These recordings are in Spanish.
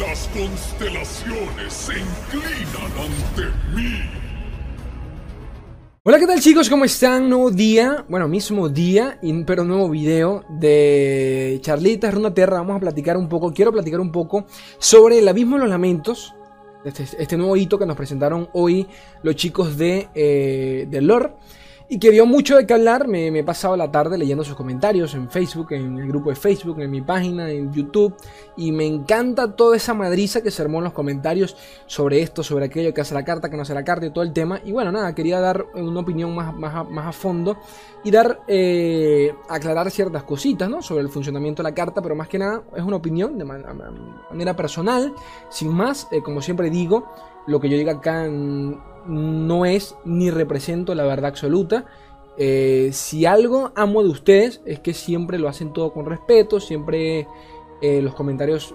Las constelaciones se inclinan ante mí. Hola, ¿qué tal chicos? ¿Cómo están? Nuevo día, bueno, mismo día, pero nuevo video de Charlitas Runa Terra. Vamos a platicar un poco, quiero platicar un poco sobre el abismo de los lamentos. Este, este nuevo hito que nos presentaron hoy los chicos de, eh, de Lore y que dio mucho de qué hablar. Me, he pasado la tarde leyendo sus comentarios en Facebook, en el grupo de Facebook, en mi página, en YouTube. Y me encanta toda esa madriza que se armó en los comentarios sobre esto, sobre aquello, que hace la carta, que no hace la carta y todo el tema. Y bueno, nada, quería dar una opinión más, más, más a fondo y dar, eh, aclarar ciertas cositas, ¿no? Sobre el funcionamiento de la carta, pero más que nada es una opinión de manera personal, sin más, eh, como siempre digo, lo que yo diga acá no es ni represento la verdad absoluta. Eh, si algo amo de ustedes es que siempre lo hacen todo con respeto, siempre eh, los comentarios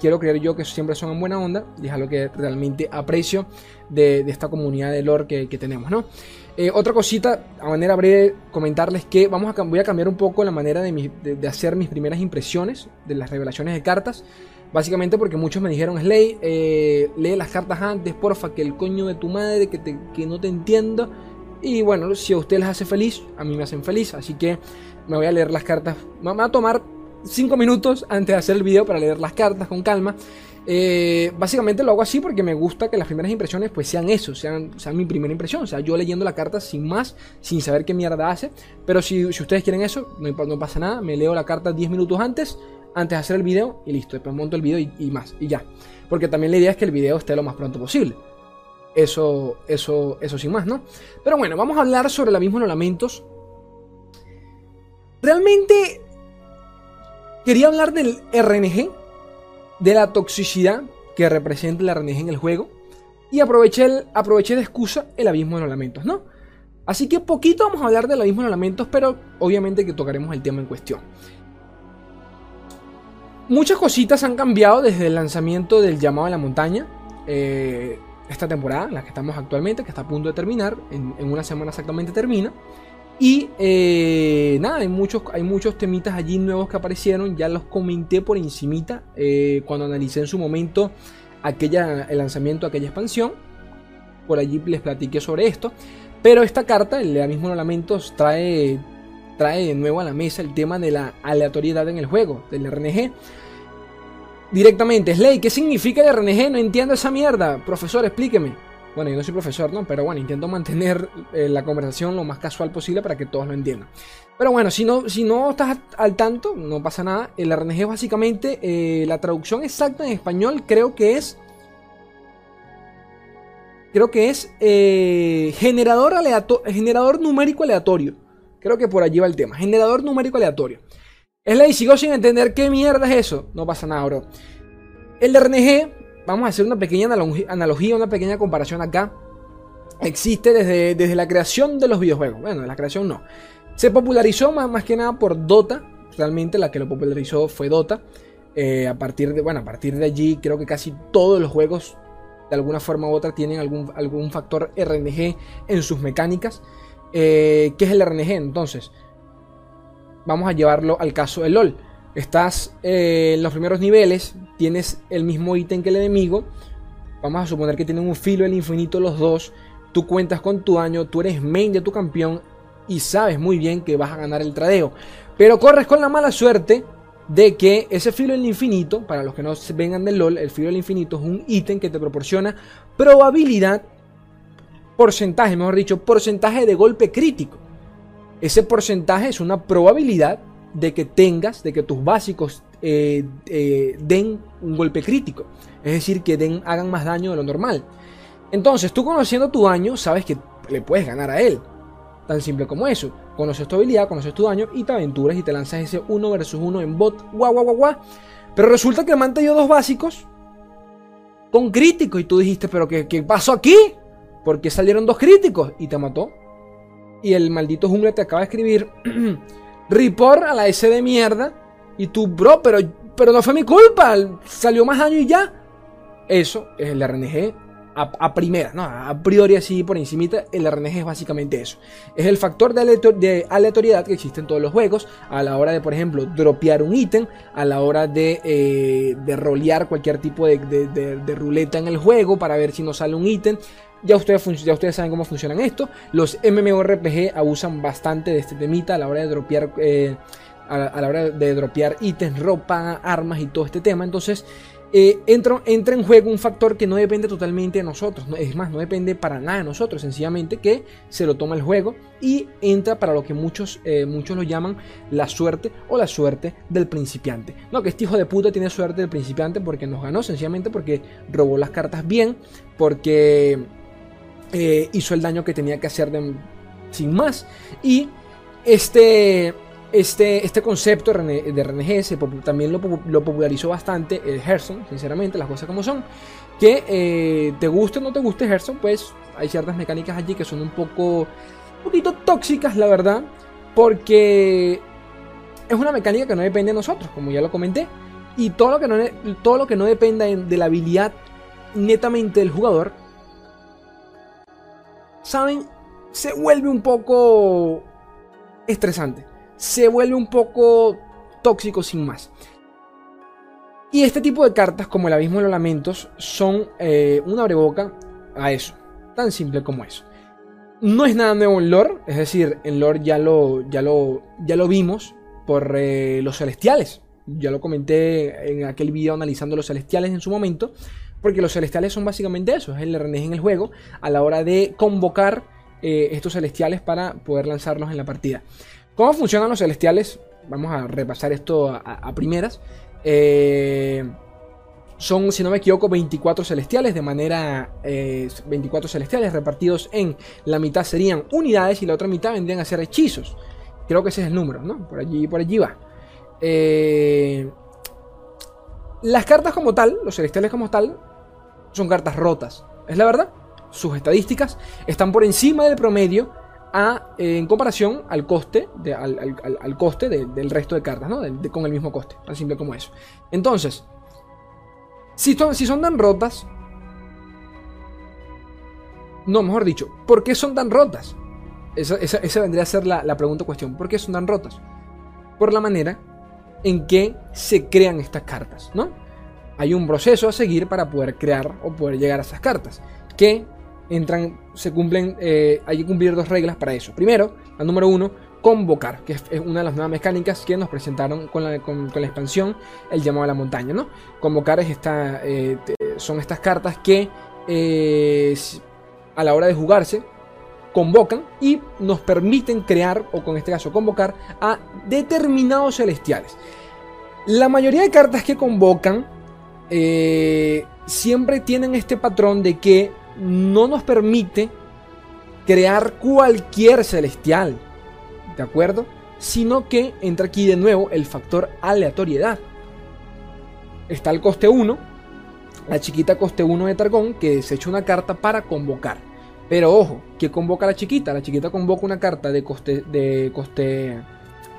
quiero creer yo que siempre son en buena onda y es algo que realmente aprecio de, esta comunidad de lore que, tenemos, ¿no? Eh, otra cosita, a manera breve, comentarles que vamos a, voy a cambiar un poco la manera de hacer mis primeras impresiones de las revelaciones de cartas. Básicamente porque muchos me dijeron, Slay, eh, lee las cartas antes, porfa, que el coño de tu madre, que, que no te entiendo. Y bueno, si a usted les hace feliz, a mí me hacen feliz. Así que me voy a leer las cartas. Me va a tomar 5 minutos antes de hacer el video para leer las cartas con calma. Eh, básicamente lo hago así porque me gusta que las primeras impresiones pues sean eso, sean, mi primera impresión. O sea, yo leyendo la carta sin más, sin saber qué mierda hace. Pero si, si ustedes quieren eso, no, no, pasa nada. Me leo la carta 10 minutos antes, antes de hacer el video y listo. Después monto el video y, más, y ya. Porque también la idea es que el video esté lo más pronto posible. Eso, eso, eso sin más, ¿no? Pero bueno, vamos a hablar sobre la misma los lamentos. Realmente quería hablar del RNG, de la toxicidad que representa el RNG en el juego. Y aproveché, el, aproveché de excusa el abismo de los lamentos, ¿no? Así que poquito vamos a hablar del abismo de los lamentos, pero obviamente que tocaremos el tema en cuestión. Muchas cositas han cambiado desde el lanzamiento del llamado de la montaña. Eh, esta temporada, en la que estamos actualmente, que está a punto de terminar, en, una semana exactamente termina. Y eh, nada, hay muchos, hay muchos temitas allí nuevos que aparecieron, ya los comenté por encimita eh, cuando analicé en su momento aquella, el lanzamiento de aquella expansión. Por allí les platiqué sobre esto. Pero esta carta, el mismo Lamentos, trae trae de nuevo a la mesa el tema de la aleatoriedad en el juego, del RNG. Directamente, Slay, ¿qué significa el RNG? No entiendo esa mierda. Profesor, explíqueme. Bueno, yo no soy profesor, ¿no? Pero bueno, intento mantener eh, la conversación lo más casual posible para que todos lo entiendan. Pero bueno, si no, si no estás al tanto, no pasa nada. El RNG es básicamente eh, la traducción exacta en español, creo que es. Creo que es eh, generador, generador numérico aleatorio. Creo que por allí va el tema. Generador numérico aleatorio. Es la sigo sin entender qué mierda es eso. No pasa nada, bro. El RNG, vamos a hacer una pequeña analogía, una pequeña comparación acá. Existe desde, desde la creación de los videojuegos. Bueno, de la creación no. Se popularizó más, más que nada por Dota. Realmente la que lo popularizó fue Dota. Eh, a partir de, bueno, a partir de allí creo que casi todos los juegos de alguna forma u otra tienen algún, algún factor RNG en sus mecánicas. Eh, ¿Qué es el RNG? Entonces, vamos a llevarlo al caso del LOL. Estás eh, en los primeros niveles, tienes el mismo ítem que el enemigo. Vamos a suponer que tienen un filo del infinito los dos. Tú cuentas con tu daño, tú eres main de tu campeón y sabes muy bien que vas a ganar el tradeo. Pero corres con la mala suerte de que ese filo del infinito, para los que no vengan del LOL, el filo del infinito es un ítem que te proporciona probabilidad porcentaje, mejor dicho, porcentaje de golpe crítico. Ese porcentaje es una probabilidad de que tengas, de que tus básicos eh, eh, den un golpe crítico. Es decir, que den, hagan más daño de lo normal. Entonces, tú conociendo tu daño, sabes que le puedes ganar a él. Tan simple como eso. Conoces tu habilidad, conoces tu daño y te aventuras y te lanzas ese 1 versus 1 en bot. Guau, guau, guau, guau. Pero resulta que el dio dos básicos con crítico y tú dijiste, pero ¿qué, qué pasó aquí? Porque salieron dos críticos y te mató. Y el maldito jungla te acaba de escribir report a la S de mierda. Y tú, bro, pero, pero no fue mi culpa. Salió más daño y ya. Eso es el RNG a, primera, ¿no? A priori así por encimita, el RNG es básicamente eso. Es el factor de, aleatoriedad que existe en todos los juegos a la hora de, por ejemplo, dropear un ítem, a la hora de, eh, de rolear cualquier tipo de, de, ruleta en el juego para ver si nos sale un ítem. Ya ustedes, ya ustedes saben cómo funcionan esto. Los MMORPG abusan bastante de este temita a la hora de dropear... Eh, a, la hora de dropear ítems, ropa, armas y todo este tema. Entonces, eh, entra, entra, en juego un factor que no depende totalmente de nosotros. es más, no depende para nada de nosotros. Sencillamente que se lo toma el juego y entra para lo que muchos, eh, muchos lo llaman la suerte o la suerte del principiante. No, que este hijo de puta tiene suerte del principiante porque nos ganó, sencillamente porque robó las cartas bien, porque eh, hizo el daño que tenía que hacer sin más. Y este este, este concepto de RNG también lo, popularizó bastante el Gerson, sinceramente, las cosas como son. Que eh, te guste o no te guste Gerson, pues hay ciertas mecánicas allí que son un poco, un poquito tóxicas, la verdad, porque es una mecánica que no depende de nosotros, como ya lo comenté, y todo lo que no, todo lo que no dependa de la habilidad netamente del jugador, saben, se vuelve un poco estresante se vuelve un poco tóxico sin más. Y este tipo de cartas, como el abismo de los lamentos, son eh, una breboca a eso. Tan simple como eso. No es nada nuevo en lore, es decir, en lore ya lo, ya lo, ya lo vimos por eh, los celestiales. Ya lo comenté en aquel video analizando los celestiales en su momento. Porque los celestiales son básicamente eso, es el RNG en el juego a la hora de convocar eh, estos celestiales para poder lanzarlos en la partida. ¿Cómo funcionan los celestiales? Vamos a repasar esto a, primeras. Eh, son, si no me equivoco, 24 celestiales de manera... 24 eh, celestiales repartidos en... La mitad serían unidades y la otra mitad vendrían a ser hechizos. Creo que ese es el número, ¿no? Por allí, por allí va. Eh, las cartas como tal, los celestiales como tal, son cartas rotas. Es la verdad. Sus estadísticas están por encima del promedio en comparación al coste, al, coste del resto de cartas, ¿no? con el mismo coste, tan simple como eso. Entonces, si, si son tan rotas, no, mejor dicho, ¿por qué son tan rotas? Esa, vendría a ser la, la pregunta cuestión. ¿Por qué son tan rotas? Por la manera en que se crean estas cartas, ¿no? Hay un proceso a seguir para poder crear o poder llegar a esas cartas. Que entran, se cumplen, eh, hay que cumplir dos reglas para eso. Primero, la número uno, convocar, que es, una de las nuevas mecánicas que nos presentaron con la, expansión, el llamado a la montaña, ¿no? Convocar es esta, eh, son estas cartas que eh, a la hora de jugarse convocan y nos permiten crear, o con este caso convocar, a determinados celestiales. La mayoría de cartas que convocan siempre tienen este patrón de que no nos permite crear cualquier celestial, ¿de acuerdo? Sino que entra aquí de nuevo el factor aleatoriedad. Está el coste 1, la chiquita coste 1 de Targón, que desecha una carta para convocar. Pero ojo, ¿qué convoca la chiquita? La chiquita convoca una carta de coste de coste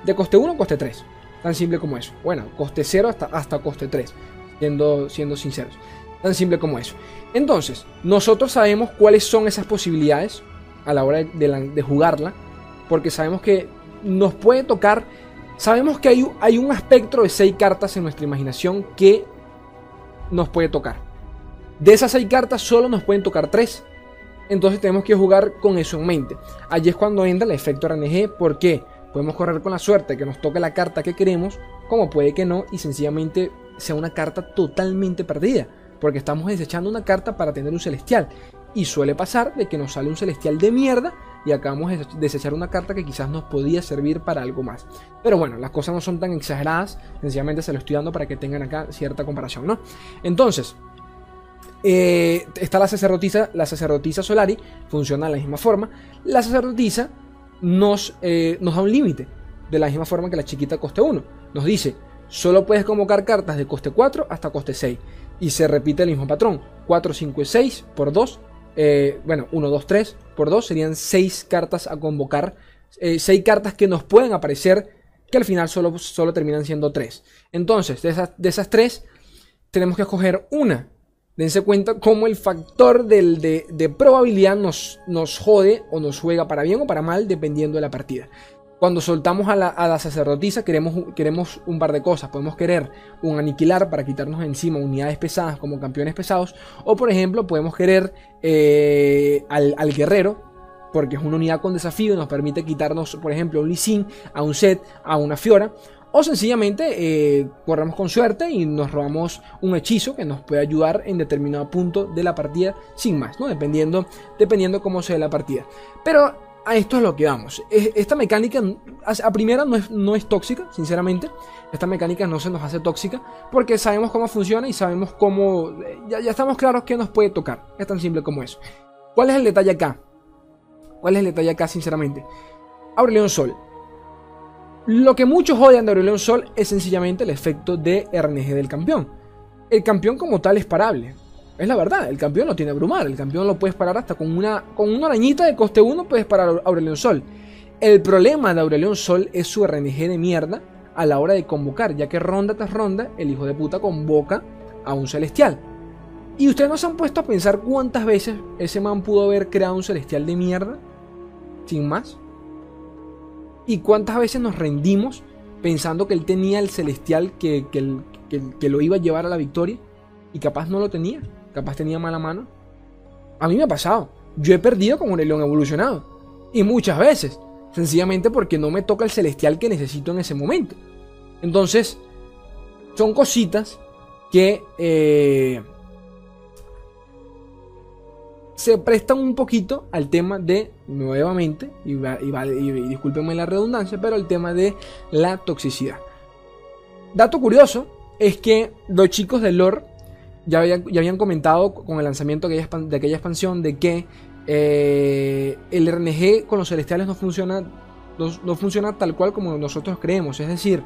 de coste 1 o coste 3. Tan simple como eso. Bueno, coste 0 hasta, hasta coste 3, siendo, siendo sinceros. Tan simple como eso. Entonces, nosotros sabemos cuáles son esas posibilidades a la hora de, jugarla, porque sabemos que nos puede tocar, sabemos que hay, hay un espectro de 6 cartas en nuestra imaginación que nos puede tocar. De esas 6 cartas solo nos pueden tocar 3. Entonces tenemos que jugar con eso en mente. Allí es cuando entra el efecto RNG, porque podemos correr con la suerte que nos toque la carta que queremos, como puede que no, y sencillamente sea una carta totalmente perdida porque estamos desechando una carta para tener un celestial. Y suele pasar de que nos sale un celestial de mierda y acabamos de desechar una carta que quizás nos podía servir para algo más. Pero bueno, las cosas no son tan exageradas, sencillamente se lo estoy dando para que tengan acá cierta comparación, ¿no? Entonces, eh, está la sacerdotisa, la sacerdotisa Solari, funciona de la misma forma. La sacerdotisa nos, eh, nos da un límite, de la misma forma que la chiquita coste 1. Nos dice, solo puedes convocar cartas de coste 4 hasta coste 6 y se repite el mismo patrón. 4, 5 y 6 por 2. Eh, bueno, 1, 2, 3 por 2 serían 6 cartas a convocar. 6 eh, cartas que nos pueden aparecer que al final solo, solo terminan siendo 3. Entonces, de esas, de esas 3 tenemos que escoger una Dense cuenta cómo el factor del, de, probabilidad nos, nos jode o nos juega para bien o para mal dependiendo de la partida. Cuando soltamos a la, sacerdotisa queremos, queremos un par de cosas. Podemos querer un aniquilar para quitarnos encima unidades pesadas como campeones pesados. O por ejemplo podemos querer eh, al, guerrero. Porque es una unidad con desafío y nos permite quitarnos por ejemplo a un Lee a un Set, a una Fiora. O sencillamente eh, corremos con suerte y nos robamos un hechizo que nos puede ayudar en determinado punto de la partida sin más, ¿no? Dependiendo, dependiendo cómo sea la partida. Pero a esto es lo que vamos. Esta mecánica a primera no es, no es tóxica, sinceramente. Esta mecánica no se nos hace tóxica porque sabemos cómo funciona y sabemos cómo... Ya, ya estamos claros que nos puede tocar. Es tan simple como eso. ¿Cuál es el detalle acá? ¿Cuál es el detalle acá, sinceramente? Aurelion Sol. Lo que muchos odian de Aurelion Sol es sencillamente el efecto de RNG del campeón. El campeón como tal es parable. Es la verdad, el campeón no tiene abrumar, el campeón lo puedes parar hasta con una, con una arañita de coste 1 puedes parar a Aurelion Sol. El problema de Aurelion Sol es su RNG de mierda a la hora de convocar, ya que ronda tras ronda el hijo de puta convoca a un celestial. Y ustedes no se han puesto a pensar cuántas veces ese man pudo haber creado un celestial de mierda sin más. ¿Y cuántas veces nos rendimos pensando que él tenía el celestial que, que, lo iba a llevar a la victoria? Y capaz no lo tenía, capaz tenía mala mano. A mí me ha pasado. Yo he perdido con un león evolucionado. Y muchas veces. Sencillamente porque no me toca el celestial que necesito en ese momento. Entonces, son cositas que eh, se prestan un poquito al tema de, nuevamente, y, discúlpenme la redundancia, pero el tema de la toxicidad. Dato curioso es que los chicos de lore ya habían, ya habían comentado con el lanzamiento de aquella, expansión de que eh, el RNG con los celestiales no funciona, no, funciona tal cual como nosotros creemos. Es decir,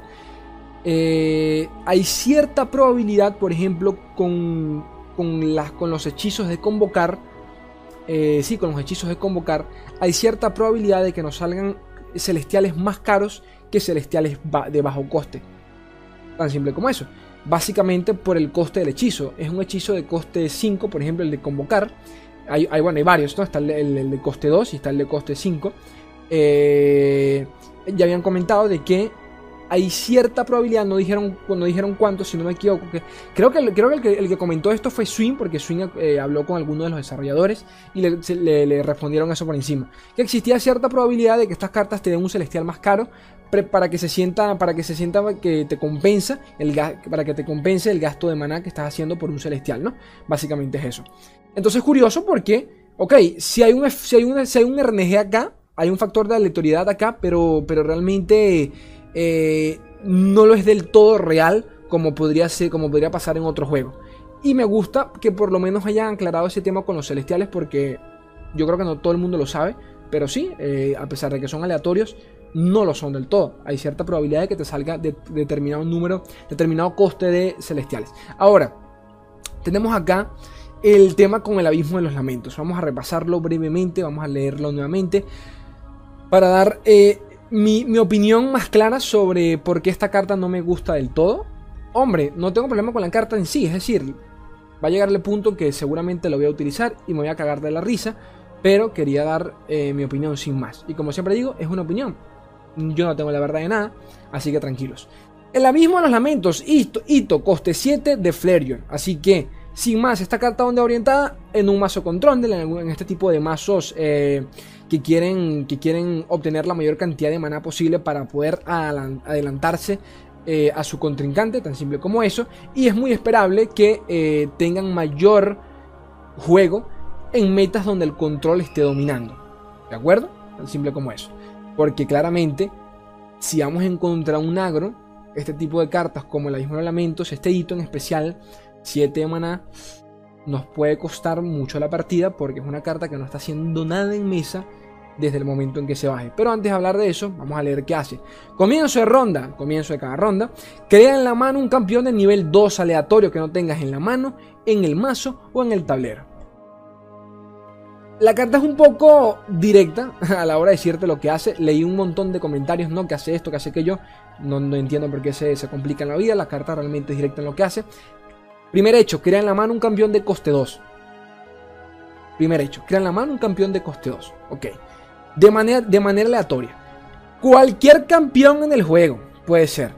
eh, hay cierta probabilidad, por ejemplo, con, con, las, con los hechizos de convocar, eh, sí, con los hechizos de convocar, hay cierta probabilidad de que nos salgan celestiales más caros que celestiales de bajo coste. Tan simple como eso. Básicamente por el coste del hechizo. Es un hechizo de coste 5, por ejemplo, el de convocar. Hay, bueno, hay varios, ¿no? Está el, de coste 2 y está el de coste 5. Eh, ya habían comentado de que hay cierta probabilidad, no dijeron, no dijeron cuánto, si no me equivoco. Que, creo que, creo que, el, que comentó esto fue Swing, porque Swing eh, habló con alguno de los desarrolladores y le, respondieron eso por encima. Que existía cierta probabilidad de que estas cartas te den un celestial más caro para que se sienta, para que se sienta que te compensa el para que te compense el gasto de maná que estás haciendo por un celestial, ¿no? Básicamente es eso. Entonces es curioso porque, ok, si hay un, si hay un, si hay un RNG acá, hay un factor de aleatoriedad acá, pero, pero realmente eh, no lo es del todo real como podría ser, como podría pasar en otro juego. Y me gusta que por lo menos hayan aclarado ese tema con los celestiales porque yo creo que no todo el mundo lo sabe, pero sí, eh, a pesar de que son aleatorios, no lo son del todo. Hay cierta probabilidad de que te salga de, determinado número, determinado coste de celestiales. Ahora, tenemos acá el tema con el abismo de los lamentos. Vamos a repasarlo brevemente, vamos a leerlo nuevamente para dar eh, mi, opinión más clara sobre por qué esta carta no me gusta del todo. Hombre, no tengo problema con la carta en sí, es decir, va a llegar el punto que seguramente lo voy a utilizar y me voy a cagar de la risa, pero quería dar eh, mi opinión sin más. Y como siempre digo, es una opinión. Yo no tengo la verdad de nada, así que tranquilos. El abismo de los lamentos, Hito, coste 7 de Flareon. Así que, sin más, esta carta donde orientada en un mazo con Trondel, en, este tipo de mazos eh, que quieren, que quieren obtener la mayor cantidad de maná posible para poder adelantarse eh, a su contrincante, tan simple como eso. Y es muy esperable que eh, tengan mayor juego en metas donde el control esté dominando. ¿De acuerdo? Tan simple como eso. Porque claramente, si vamos a encontrar un agro, este tipo de cartas como el Abismo de Lamentos, este hito en especial, 7 de maná, nos puede costar mucho la partida porque es una carta que no está haciendo nada en mesa desde el momento en que se baje. Pero antes de hablar de eso, vamos a leer qué hace. Comienzo de ronda, comienzo de cada ronda. Crea en la mano un campeón de nivel 2 aleatorio que no tengas en la mano, en el mazo o en el tablero. La carta es un poco directa a la hora de decirte lo que hace. Leí un montón de comentarios, no, que hace esto, que hace aquello. No, no entiendo por qué se, se complica en la vida. La carta realmente es directa en lo que hace. Primer hecho, crea en la mano un campeón de coste 2. Primer hecho, crea en la mano un campeón de coste 2. Ok. De manera, de manera aleatoria. Cualquier campeón en el juego puede ser.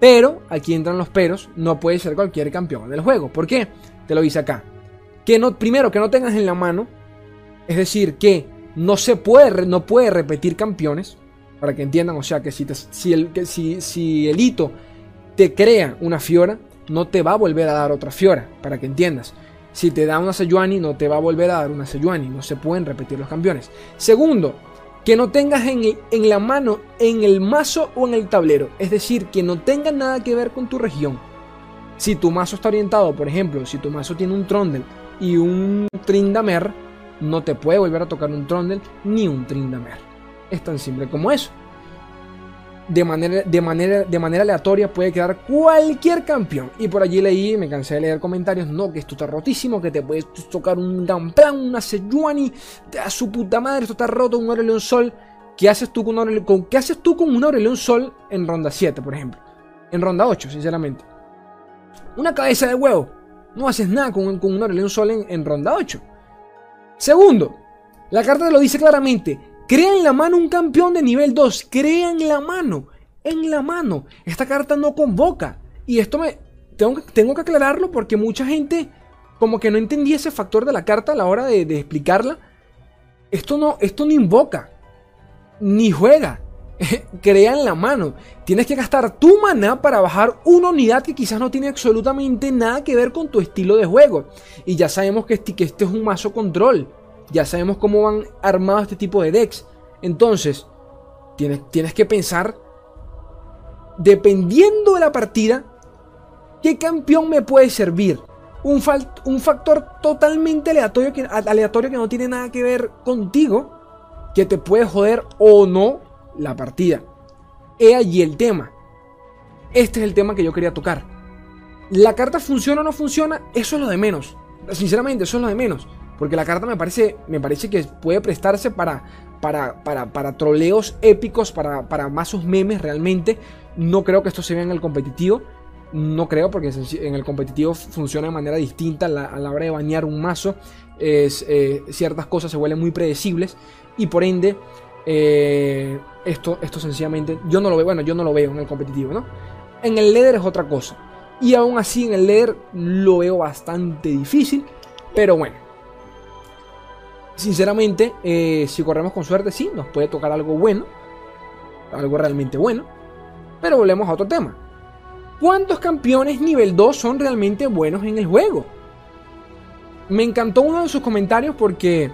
Pero, aquí entran los peros, no puede ser cualquier campeón en el juego. ¿Por qué? Te lo dice acá. Que no, primero, que no tengas en la mano. Es decir, que no se puede, no puede repetir campeones. Para que entiendan, o sea, que si, si, el, si, si el hito te crea una Fiora, no te va a volver a dar otra Fiora, para que entiendas. Si te da una Sejuani, no te va a volver a dar una Sejuani. No se pueden repetir los campeones. Segundo, que no tengas en, en, la mano, en el mazo o en el tablero. Es decir, que no tenga nada que ver con tu región. Si tu mazo está orientado, por ejemplo, si tu mazo tiene un Trondel y un Trindamer, no te puede volver a tocar un Trondel ni un Trindamer. Es tan simple como eso de manera, de, manera, de manera aleatoria puede quedar cualquier campeón. Y por allí leí, me cansé de leer comentarios, no, que esto está rotísimo, que te puedes tocar un Gamplan, una Sejuani, a su puta madre, esto está roto, un Aurelion Sol. ¿Qué haces tú con, Aurelion, con, ¿qué haces tú con un Sol en ronda 7, por ejemplo? En ronda 8, sinceramente. Una cabeza de huevo. No haces nada con, con un Aurelion Sol en, en ronda 8. Segundo, la carta lo dice claramente. Crea en la mano un campeón de nivel 2. Crea en la mano. En la mano. Esta carta no convoca. Y esto me. Tengo que, tengo que aclararlo porque mucha gente. Como que no entendía ese factor de la carta a la hora de, explicarla. Esto no, esto no invoca. Ni juega. Crea en la mano. Tienes que gastar tu mana para bajar una unidad que quizás no tiene absolutamente nada que ver con tu estilo de juego. Y ya sabemos que este, que este es un mazo control. Ya sabemos cómo van armados este tipo de decks. Entonces, tienes, tienes que pensar, dependiendo de la partida, qué campeón me puede servir. Un, un factor totalmente aleatorio que, aleatorio que no tiene nada que ver contigo, que te puede joder o no la partida. He allí el tema. Este es el tema que yo quería tocar. La carta funciona o no funciona, eso es lo de menos. Sinceramente, eso es lo de menos. Porque la carta me parece, me parece que puede prestarse para, para, para, troleos épicos, para, para mazos memes realmente. No creo que esto se vea en el competitivo. No creo, porque en el competitivo funciona de manera distinta a la, hora de bañar un mazo. Es, eh, ciertas cosas se vuelven muy predecibles. Y por ende, eh, esto, esto sencillamente, yo no lo veo, bueno, yo no lo veo en el competitivo, ¿no? En el leader es otra cosa. Y aún así en el leader lo veo bastante difícil. Pero bueno, Sinceramente, eh, si corremos con suerte, sí, nos puede tocar algo bueno. Algo realmente bueno. Pero volvemos a otro tema. ¿Cuántos campeones nivel 2 son realmente buenos en el juego? Me encantó uno de sus comentarios porque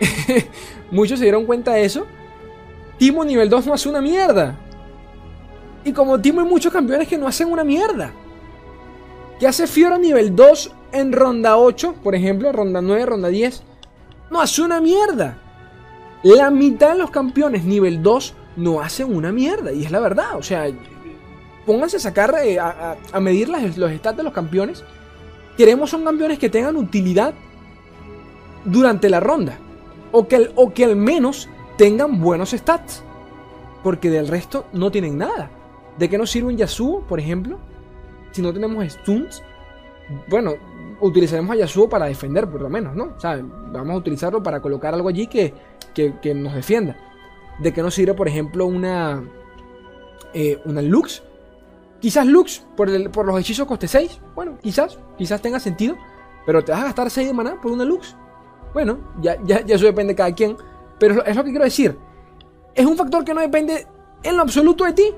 muchos se dieron cuenta de eso. Timo nivel 2 no hace una mierda. Y como Timo hay muchos campeones que no hacen una mierda. ¿Qué hace Fiora nivel 2 en ronda 8, por ejemplo, ronda 9, ronda 10? No hace una mierda. La mitad de los campeones nivel 2 no hacen una mierda. Y es la verdad. O sea, pónganse a sacar, eh, a, medir los stats de los campeones. Queremos son campeones que tengan utilidad durante la ronda. O que, o que al menos tengan buenos stats. Porque del resto no tienen nada. ¿De qué nos sirve un Yasuo, por ejemplo? Si no tenemos stuns. Bueno, utilizaremos a Yasuo para defender, por lo menos, ¿no? O vamos a utilizarlo para colocar algo allí que, que, nos defienda. ¿De qué nos sirve, por ejemplo, una, eh, una Lux? Quizás Lux, por, el, por los hechizos coste 6. Bueno, quizás, quizás tenga sentido. Pero te vas a gastar 6 de maná por una Lux. Bueno, ya, ya, ya eso depende de cada quien. Pero es lo que quiero decir. Es un factor que no depende en lo absoluto de ti.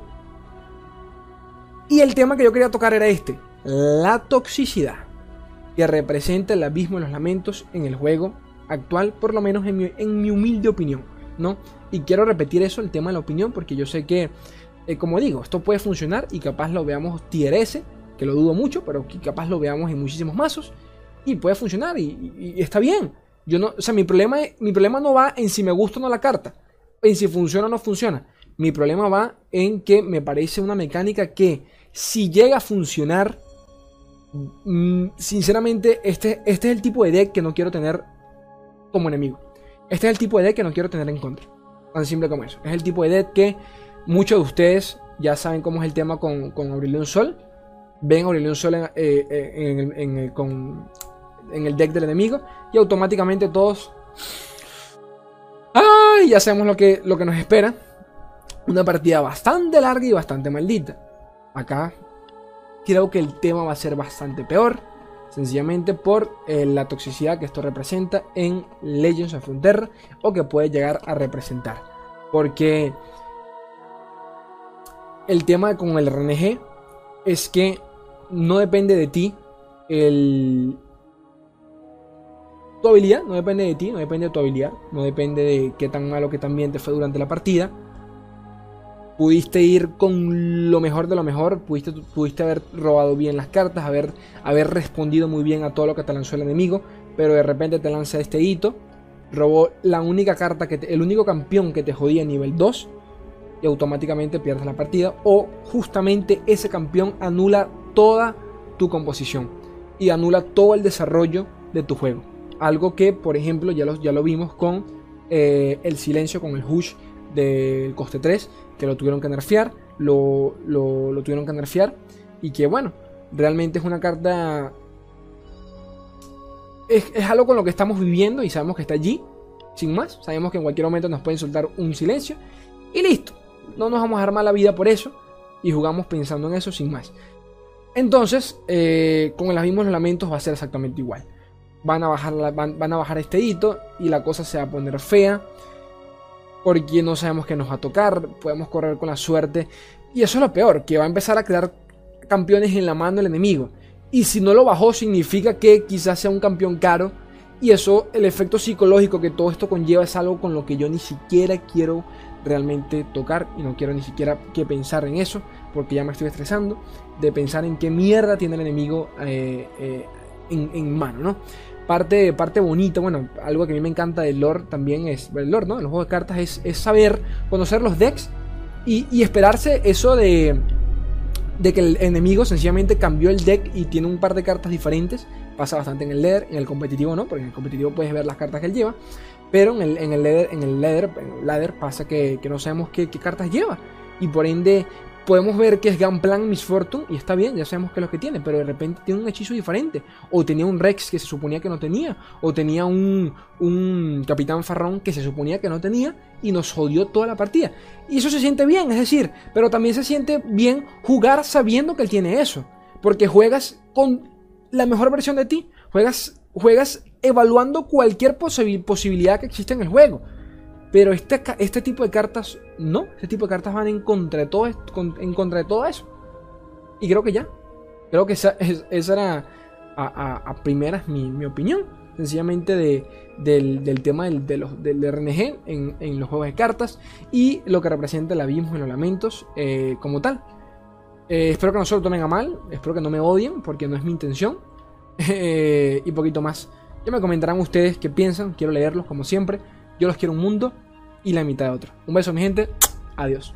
Y el tema que yo quería tocar era este. La toxicidad que representa el abismo de los lamentos en el juego actual, por lo menos en mi, humilde opinión, ¿no? Y quiero repetir eso, el tema de la opinión, porque yo sé que, eh, como digo, esto puede funcionar y capaz lo veamos tier S, que lo dudo mucho, pero capaz lo veamos en muchísimos mazos y puede funcionar y, está bien. Yo no, o sea, mi problema, mi problema no va en si me gusta o no la carta, en si funciona o no funciona. Mi problema va en que me parece una mecánica que si llega a funcionar Mm, sinceramente, este, este es el tipo de deck que no quiero tener como enemigo. Este es el tipo de deck que no quiero tener en contra. Tan simple como eso. Es el tipo de deck que muchos de ustedes ya saben cómo es el tema con, con Sol. ven Aurelion Sol en, eh, el, con, en el deck del enemigo y automáticamente todos... ¡Ay! Ya sabemos lo que, lo que nos espera. Una partida bastante larga y bastante maldita. Acá creo que el tema va a ser bastante peor. Sencillamente por eh, la toxicidad que esto representa en Legends of Frontera o que puede llegar a representar. Porque el tema con el RNG es que no depende de ti el, tu habilidad, no depende de ti, no depende de tu habilidad, no depende de qué tan malo que también te fue durante la partida. Pudiste ir con lo mejor de lo mejor, pudiste, pudiste haber robado bien las cartas, haber, haber respondido muy bien a todo lo que te lanzó el enemigo, pero de repente te lanza este hito, robó la única carta que el único campeón que te jodía a nivel 2 y automáticamente pierdes la partida o justamente ese campeón anula toda tu composición y anula todo el desarrollo de tu juego. Algo que, por ejemplo, ya lo, ya lo vimos con eh, el silencio, con el hush del coste 3, que lo tuvieron que nerfear, lo, lo, tuvieron que nerfear, y que bueno, realmente es una carta... Es, es, algo con lo que estamos viviendo y sabemos que está allí, sin más. Sabemos que en cualquier momento nos pueden soltar un silencio, y listo. No nos vamos a armar la vida por eso, y jugamos pensando en eso sin más. Entonces, eh, con el mismos lamentos va a ser exactamente igual. Van a, bajar van, a bajar este hito y la cosa se va a poner fea. Porque no sabemos qué nos va a tocar. Podemos correr con la suerte. Y eso es lo peor, que va a empezar a crear campeones en la mano del enemigo. Y si no lo bajó, significa que quizás sea un campeón caro. Y eso, el efecto psicológico que todo esto conlleva es algo con lo que yo ni siquiera quiero realmente tocar. Y no quiero ni siquiera que pensar en eso. Porque ya me estoy estresando de pensar en qué mierda tiene el enemigo eh, eh, en, mano, ¿no? Parte, parte bonita, bueno, algo que a mí me encanta del lore también es, el lore, ¿no? En los juegos de cartas es, saber, conocer los decks y, esperarse eso de, de que el enemigo sencillamente cambió el deck y tiene un par de cartas diferentes. Pasa bastante en el leather, en el competitivo no, porque en el competitivo puedes ver las cartas que él lleva. Pero en el, en el leather, en el ladder, pasa que, no sabemos qué, qué, cartas lleva. Y por ende podemos ver que es Gunplan Miss Fortune y está bien, ya sabemos que es lo que tiene, pero de repente tiene un hechizo diferente. O tenía un Rex que se suponía que no tenía. O tenía un, un Capitán Farrón que se suponía que no tenía y nos jodió toda la partida. Y eso se siente bien, es decir, pero también se siente bien jugar sabiendo que él tiene eso. Porque juegas con la mejor versión de ti. Juegas, juegas evaluando cualquier posibilidad que existe en el juego. Pero este, este tipo de cartas no. Este tipo de cartas van en contra de todo, en contra de todo eso. Y creo que ya. Creo que esa, era a, primeras mi, opinión. Sencillamente de, del, tema del, de los, del RNG en, los juegos de cartas. Y lo que representa el abismo y los lamentos eh, como tal. Eh, espero que no se lo tomen a mal. Espero que no me odien porque no es mi intención. Eh, y poquito más. Ya me comentarán ustedes qué piensan. Quiero leerlos como siempre. Yo los quiero un mundo y la mitad de otro. Un beso, mi gente. Adiós.